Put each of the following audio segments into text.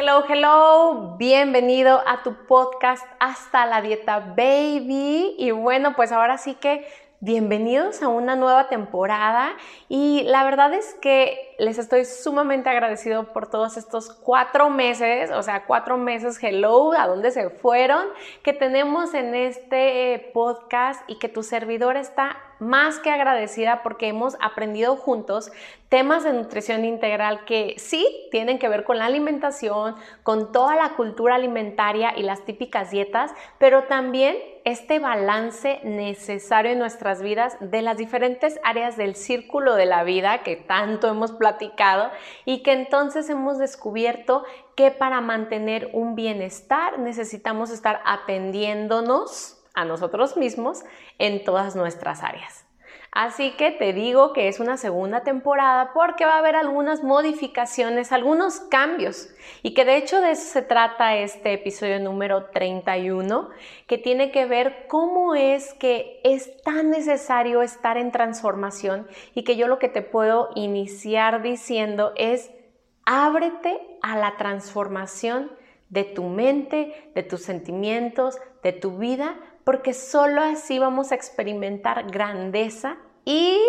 Hello, hello, bienvenido a tu podcast Hasta la Dieta Baby. Y bueno, pues ahora sí que bienvenidos a una nueva temporada. Y la verdad es que les estoy sumamente agradecido por todos estos cuatro meses, o sea, cuatro meses, hello, a dónde se fueron, que tenemos en este podcast y que tu servidor está más que agradecida porque hemos aprendido juntos temas de nutrición integral que sí tienen que ver con la alimentación, con toda la cultura alimentaria y las típicas dietas, pero también este balance necesario en nuestras vidas de las diferentes áreas del círculo de la vida que tanto hemos platicado y que entonces hemos descubierto que para mantener un bienestar necesitamos estar atendiéndonos a nosotros mismos en todas nuestras áreas. Así que te digo que es una segunda temporada porque va a haber algunas modificaciones, algunos cambios y que de hecho de eso se trata este episodio número 31 que tiene que ver cómo es que es tan necesario estar en transformación y que yo lo que te puedo iniciar diciendo es ábrete a la transformación de tu mente, de tus sentimientos, de tu vida porque solo así vamos a experimentar grandeza y,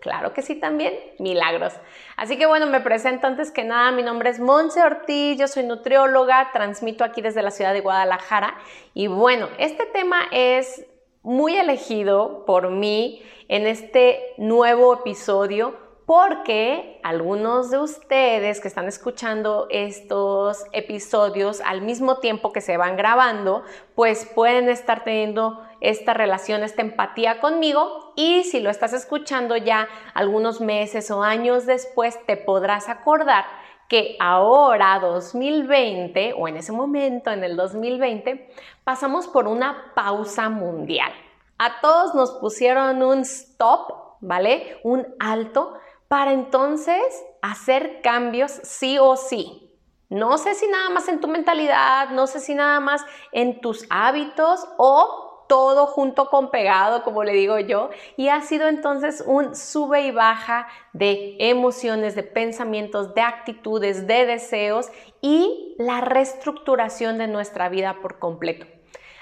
claro que sí también, milagros. Así que bueno, me presento antes que nada, mi nombre es Monse Ortiz, yo soy nutrióloga, transmito aquí desde la ciudad de Guadalajara y bueno, este tema es muy elegido por mí en este nuevo episodio porque algunos de ustedes que están escuchando estos episodios al mismo tiempo que se van grabando, pues pueden estar teniendo esta relación, esta empatía conmigo y si lo estás escuchando ya algunos meses o años después, te podrás acordar que ahora 2020 o en ese momento, en el 2020, pasamos por una pausa mundial. A todos nos pusieron un stop, ¿vale? Un alto para entonces hacer cambios sí o sí. No sé si nada más en tu mentalidad, no sé si nada más en tus hábitos o todo junto con pegado, como le digo yo, y ha sido entonces un sube y baja de emociones, de pensamientos, de actitudes, de deseos y la reestructuración de nuestra vida por completo.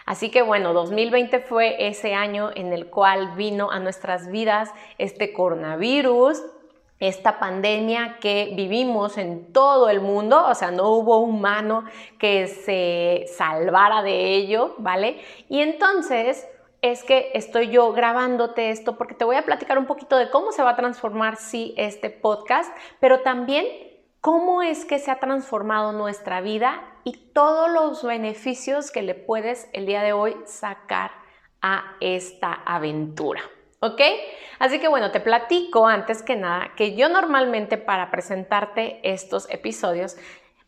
Así que bueno, 2020 fue ese año en el cual vino a nuestras vidas este coronavirus, esta pandemia que vivimos en todo el mundo, o sea, no hubo humano que se salvara de ello, ¿vale? Y entonces es que estoy yo grabándote esto porque te voy a platicar un poquito de cómo se va a transformar, sí, este podcast, pero también cómo es que se ha transformado nuestra vida y todos los beneficios que le puedes el día de hoy sacar a esta aventura. ¿Ok? Así que bueno, te platico antes que nada que yo normalmente para presentarte estos episodios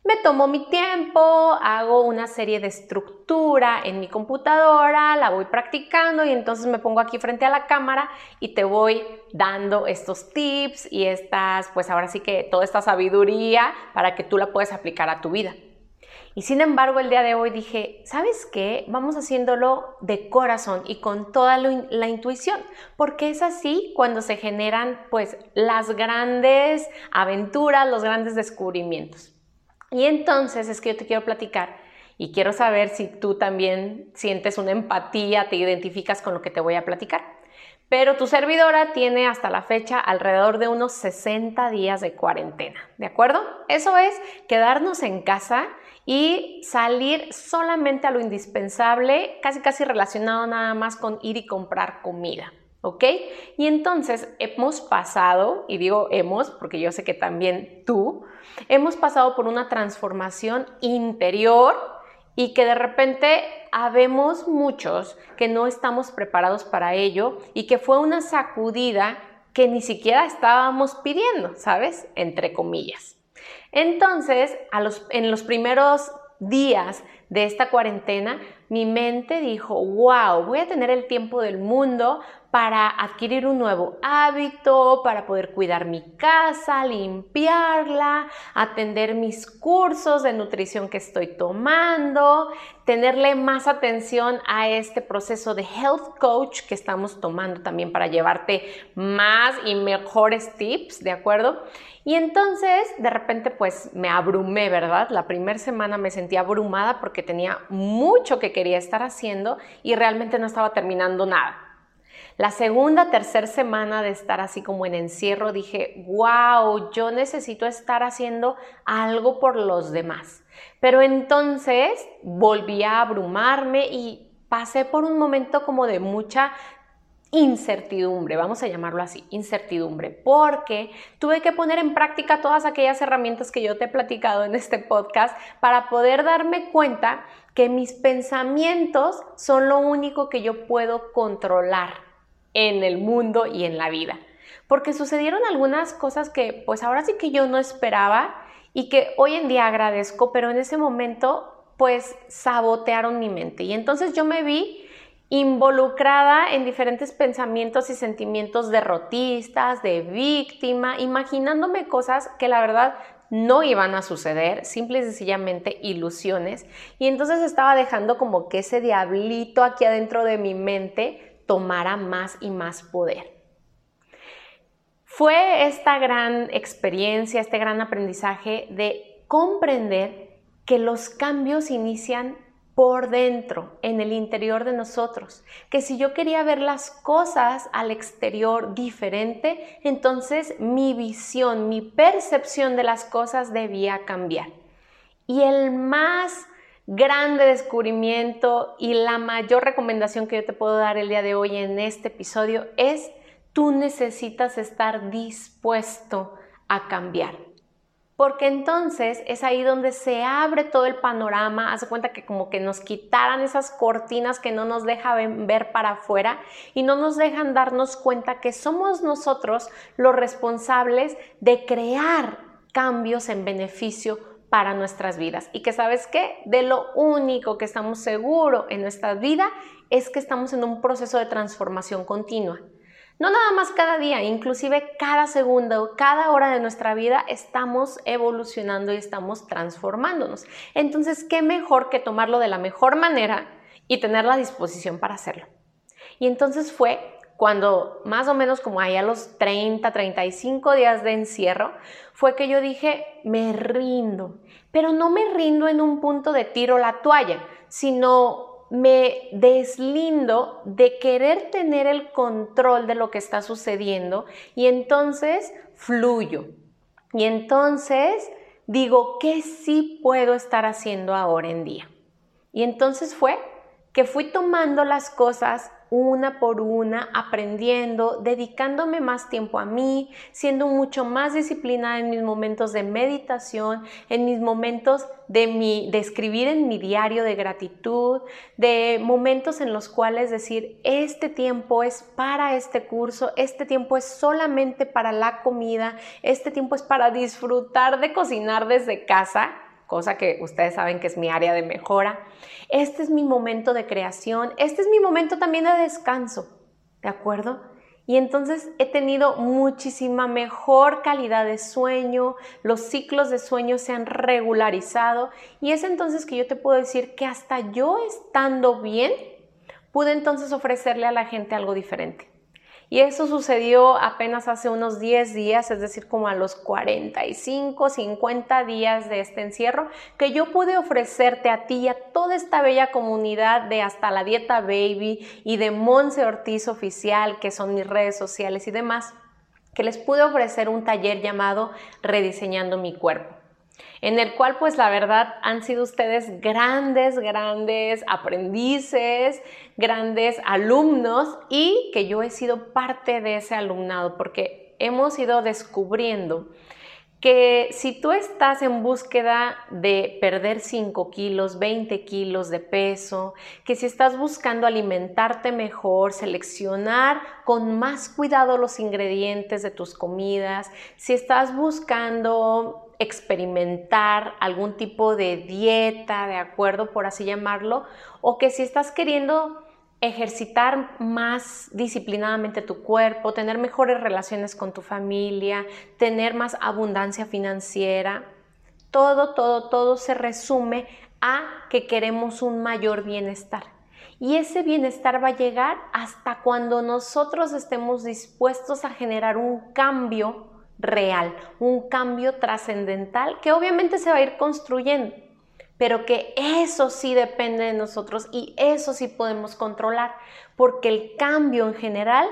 me tomo mi tiempo, hago una serie de estructura en mi computadora, la voy practicando y entonces me pongo aquí frente a la cámara y te voy dando estos tips y estas, pues ahora sí que toda esta sabiduría para que tú la puedas aplicar a tu vida. Y sin embargo, el día de hoy dije, ¿sabes qué? Vamos haciéndolo de corazón y con toda la intuición, porque es así cuando se generan pues las grandes aventuras, los grandes descubrimientos. Y entonces es que yo te quiero platicar y quiero saber si tú también sientes una empatía, te identificas con lo que te voy a platicar. Pero tu servidora tiene hasta la fecha alrededor de unos 60 días de cuarentena, ¿de acuerdo? Eso es quedarnos en casa y salir solamente a lo indispensable, casi casi relacionado nada más con ir y comprar comida. ¿Ok? Y entonces hemos pasado, y digo hemos porque yo sé que también tú, hemos pasado por una transformación interior y que de repente habemos muchos que no estamos preparados para ello y que fue una sacudida que ni siquiera estábamos pidiendo, ¿sabes? Entre comillas. Entonces, en los primeros días de esta cuarentena, mi mente dijo, wow, voy a tener el tiempo del mundo para adquirir un nuevo hábito, para poder cuidar mi casa, limpiarla, atender mis cursos de nutrición que estoy tomando, tenerle más atención a este proceso de health coach que estamos tomando también para llevarte más y mejores tips, ¿de acuerdo? Y entonces de repente pues me abrumé, ¿verdad? La primera semana me sentí abrumada porque tenía mucho que quería estar haciendo y realmente no estaba terminando nada. La segunda, tercera semana de estar así como en encierro, dije, wow, yo necesito estar haciendo algo por los demás. Pero entonces volví a abrumarme y pasé por un momento como de mucha incertidumbre, vamos a llamarlo así, incertidumbre, porque tuve que poner en práctica todas aquellas herramientas que yo te he platicado en este podcast para poder darme cuenta que mis pensamientos son lo único que yo puedo controlar en el mundo y en la vida. Porque sucedieron algunas cosas que pues ahora sí que yo no esperaba y que hoy en día agradezco, pero en ese momento pues sabotearon mi mente. Y entonces yo me vi involucrada en diferentes pensamientos y sentimientos derrotistas, de víctima, imaginándome cosas que la verdad no iban a suceder, simple y sencillamente ilusiones. Y entonces estaba dejando como que ese diablito aquí adentro de mi mente tomara más y más poder. Fue esta gran experiencia, este gran aprendizaje de comprender que los cambios inician por dentro, en el interior de nosotros. Que si yo quería ver las cosas al exterior diferente, entonces mi visión, mi percepción de las cosas debía cambiar. Y el más grande descubrimiento y la mayor recomendación que yo te puedo dar el día de hoy en este episodio es tú necesitas estar dispuesto a cambiar. Porque entonces es ahí donde se abre todo el panorama, hace cuenta que como que nos quitaran esas cortinas que no nos dejan ver para afuera y no nos dejan darnos cuenta que somos nosotros los responsables de crear cambios en beneficio para nuestras vidas. Y que sabes qué, de lo único que estamos seguros en nuestra vida es que estamos en un proceso de transformación continua. No nada más cada día, inclusive cada segundo, cada hora de nuestra vida estamos evolucionando y estamos transformándonos. Entonces, ¿qué mejor que tomarlo de la mejor manera y tener la disposición para hacerlo? Y entonces fue cuando más o menos como ahí a los 30, 35 días de encierro, fue que yo dije, me rindo, pero no me rindo en un punto de tiro la toalla, sino me deslindo de querer tener el control de lo que está sucediendo y entonces fluyo. Y entonces digo, ¿qué sí puedo estar haciendo ahora en día? Y entonces fue que fui tomando las cosas una por una, aprendiendo, dedicándome más tiempo a mí, siendo mucho más disciplinada en mis momentos de meditación, en mis momentos de, mi, de escribir en mi diario de gratitud, de momentos en los cuales decir, este tiempo es para este curso, este tiempo es solamente para la comida, este tiempo es para disfrutar de cocinar desde casa cosa que ustedes saben que es mi área de mejora. Este es mi momento de creación, este es mi momento también de descanso, ¿de acuerdo? Y entonces he tenido muchísima mejor calidad de sueño, los ciclos de sueño se han regularizado y es entonces que yo te puedo decir que hasta yo estando bien, pude entonces ofrecerle a la gente algo diferente. Y eso sucedió apenas hace unos 10 días, es decir, como a los 45, 50 días de este encierro, que yo pude ofrecerte a ti y a toda esta bella comunidad de Hasta la Dieta Baby y de Monse Ortiz Oficial, que son mis redes sociales y demás, que les pude ofrecer un taller llamado Rediseñando mi cuerpo en el cual pues la verdad han sido ustedes grandes, grandes aprendices, grandes alumnos y que yo he sido parte de ese alumnado porque hemos ido descubriendo que si tú estás en búsqueda de perder 5 kilos, 20 kilos de peso, que si estás buscando alimentarte mejor, seleccionar con más cuidado los ingredientes de tus comidas, si estás buscando experimentar algún tipo de dieta, de acuerdo, por así llamarlo, o que si estás queriendo ejercitar más disciplinadamente tu cuerpo, tener mejores relaciones con tu familia, tener más abundancia financiera, todo, todo, todo se resume a que queremos un mayor bienestar. Y ese bienestar va a llegar hasta cuando nosotros estemos dispuestos a generar un cambio real, un cambio trascendental que obviamente se va a ir construyendo, pero que eso sí depende de nosotros y eso sí podemos controlar, porque el cambio en general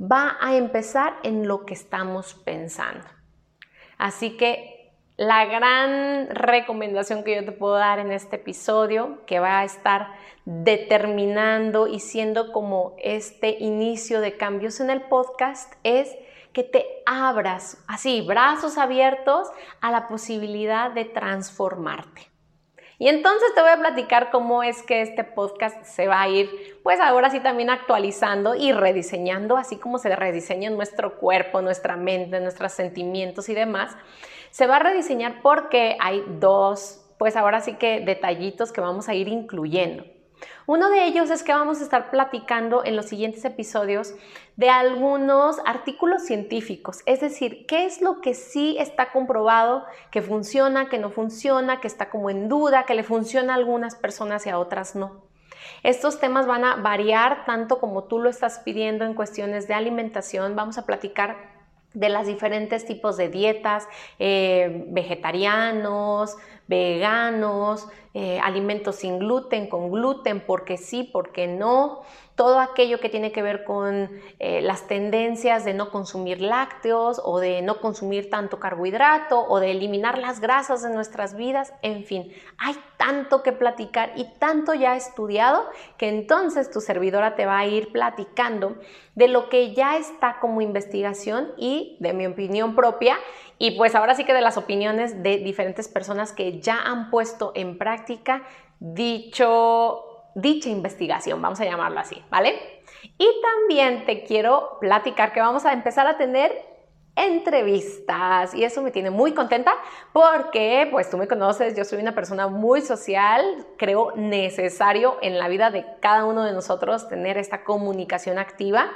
va a empezar en lo que estamos pensando. Así que la gran recomendación que yo te puedo dar en este episodio, que va a estar determinando y siendo como este inicio de cambios en el podcast, es que te abras así, brazos abiertos a la posibilidad de transformarte. Y entonces te voy a platicar cómo es que este podcast se va a ir, pues ahora sí también actualizando y rediseñando, así como se rediseña nuestro cuerpo, nuestra mente, nuestros sentimientos y demás. Se va a rediseñar porque hay dos, pues ahora sí que detallitos que vamos a ir incluyendo. Uno de ellos es que vamos a estar platicando en los siguientes episodios de algunos artículos científicos, es decir, qué es lo que sí está comprobado que funciona, que no funciona, que está como en duda, que le funciona a algunas personas y a otras no. Estos temas van a variar tanto como tú lo estás pidiendo en cuestiones de alimentación. Vamos a platicar de las diferentes tipos de dietas, eh, vegetarianos, veganos, eh, alimentos sin gluten, con gluten, porque sí, porque no, todo aquello que tiene que ver con eh, las tendencias de no consumir lácteos o de no consumir tanto carbohidrato o de eliminar las grasas de nuestras vidas, en fin, hay tanto que platicar y tanto ya estudiado que entonces tu servidora te va a ir platicando de lo que ya está como investigación y de mi opinión propia y pues ahora sí que de las opiniones de diferentes personas que ya han puesto en práctica dicho, dicha investigación, vamos a llamarlo así, ¿vale? Y también te quiero platicar que vamos a empezar a tener entrevistas y eso me tiene muy contenta porque pues tú me conoces, yo soy una persona muy social, creo necesario en la vida de cada uno de nosotros tener esta comunicación activa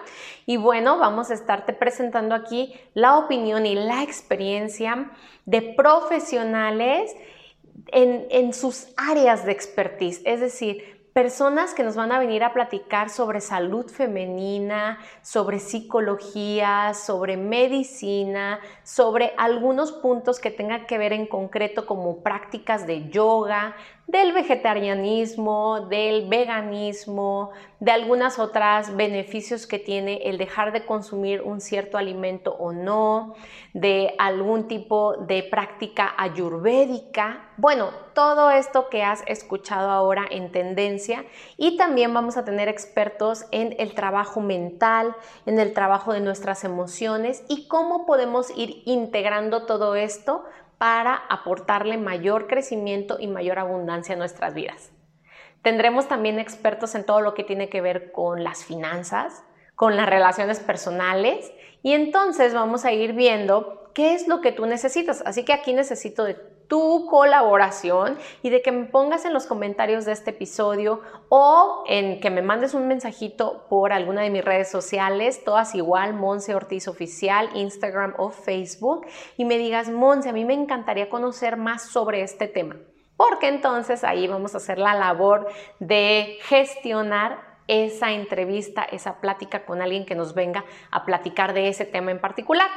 y bueno, vamos a estarte presentando aquí la opinión y la experiencia de profesionales en, en sus áreas de expertise, es decir, personas que nos van a venir a platicar sobre salud femenina, sobre psicología, sobre medicina, sobre algunos puntos que tengan que ver en concreto como prácticas de yoga, del vegetarianismo, del veganismo, de algunas otras beneficios que tiene el dejar de consumir un cierto alimento o no, de algún tipo de práctica ayurvédica. Bueno, todo esto que has escuchado ahora en tendencia y también vamos a tener expertos en el trabajo mental, en el trabajo de nuestras emociones y cómo podemos ir integrando todo esto para aportarle mayor crecimiento y mayor abundancia a nuestras vidas. Tendremos también expertos en todo lo que tiene que ver con las finanzas, con las relaciones personales y entonces vamos a ir viendo qué es lo que tú necesitas. Así que aquí necesito de tu colaboración y de que me pongas en los comentarios de este episodio o en que me mandes un mensajito por alguna de mis redes sociales, todas igual, Monse Ortiz Oficial, Instagram o Facebook, y me digas, Monse, a mí me encantaría conocer más sobre este tema, porque entonces ahí vamos a hacer la labor de gestionar esa entrevista, esa plática con alguien que nos venga a platicar de ese tema en particular.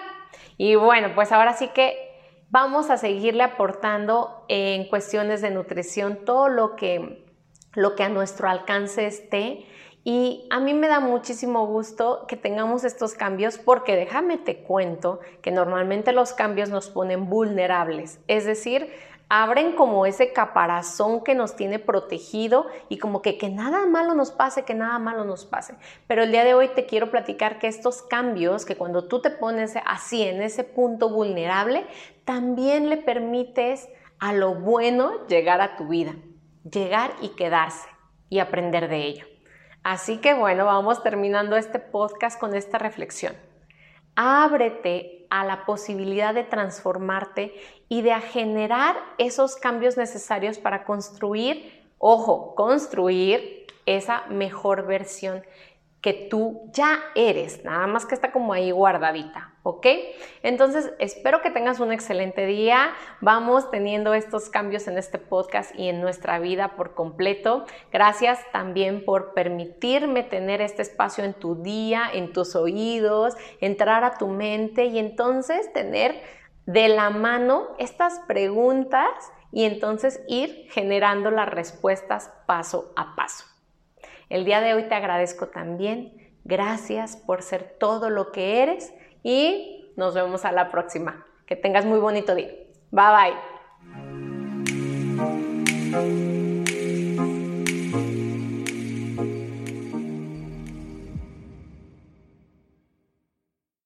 Y bueno, pues ahora sí que vamos a seguirle aportando en cuestiones de nutrición todo lo que, lo que a nuestro alcance esté. Y a mí me da muchísimo gusto que tengamos estos cambios porque déjame te cuento que normalmente los cambios nos ponen vulnerables. Es decir, abren como ese caparazón que nos tiene protegido y como que, que nada malo nos pase, que nada malo nos pase. Pero el día de hoy te quiero platicar que estos cambios, que cuando tú te pones así en ese punto vulnerable, también le permites a lo bueno llegar a tu vida, llegar y quedarse y aprender de ello. Así que bueno, vamos terminando este podcast con esta reflexión. Ábrete a la posibilidad de transformarte y de generar esos cambios necesarios para construir, ojo, construir esa mejor versión que tú ya eres, nada más que está como ahí guardadita, ¿ok? Entonces, espero que tengas un excelente día. Vamos teniendo estos cambios en este podcast y en nuestra vida por completo. Gracias también por permitirme tener este espacio en tu día, en tus oídos, entrar a tu mente y entonces tener de la mano estas preguntas y entonces ir generando las respuestas paso a paso. El día de hoy te agradezco también. Gracias por ser todo lo que eres y nos vemos a la próxima. Que tengas muy bonito día. Bye bye.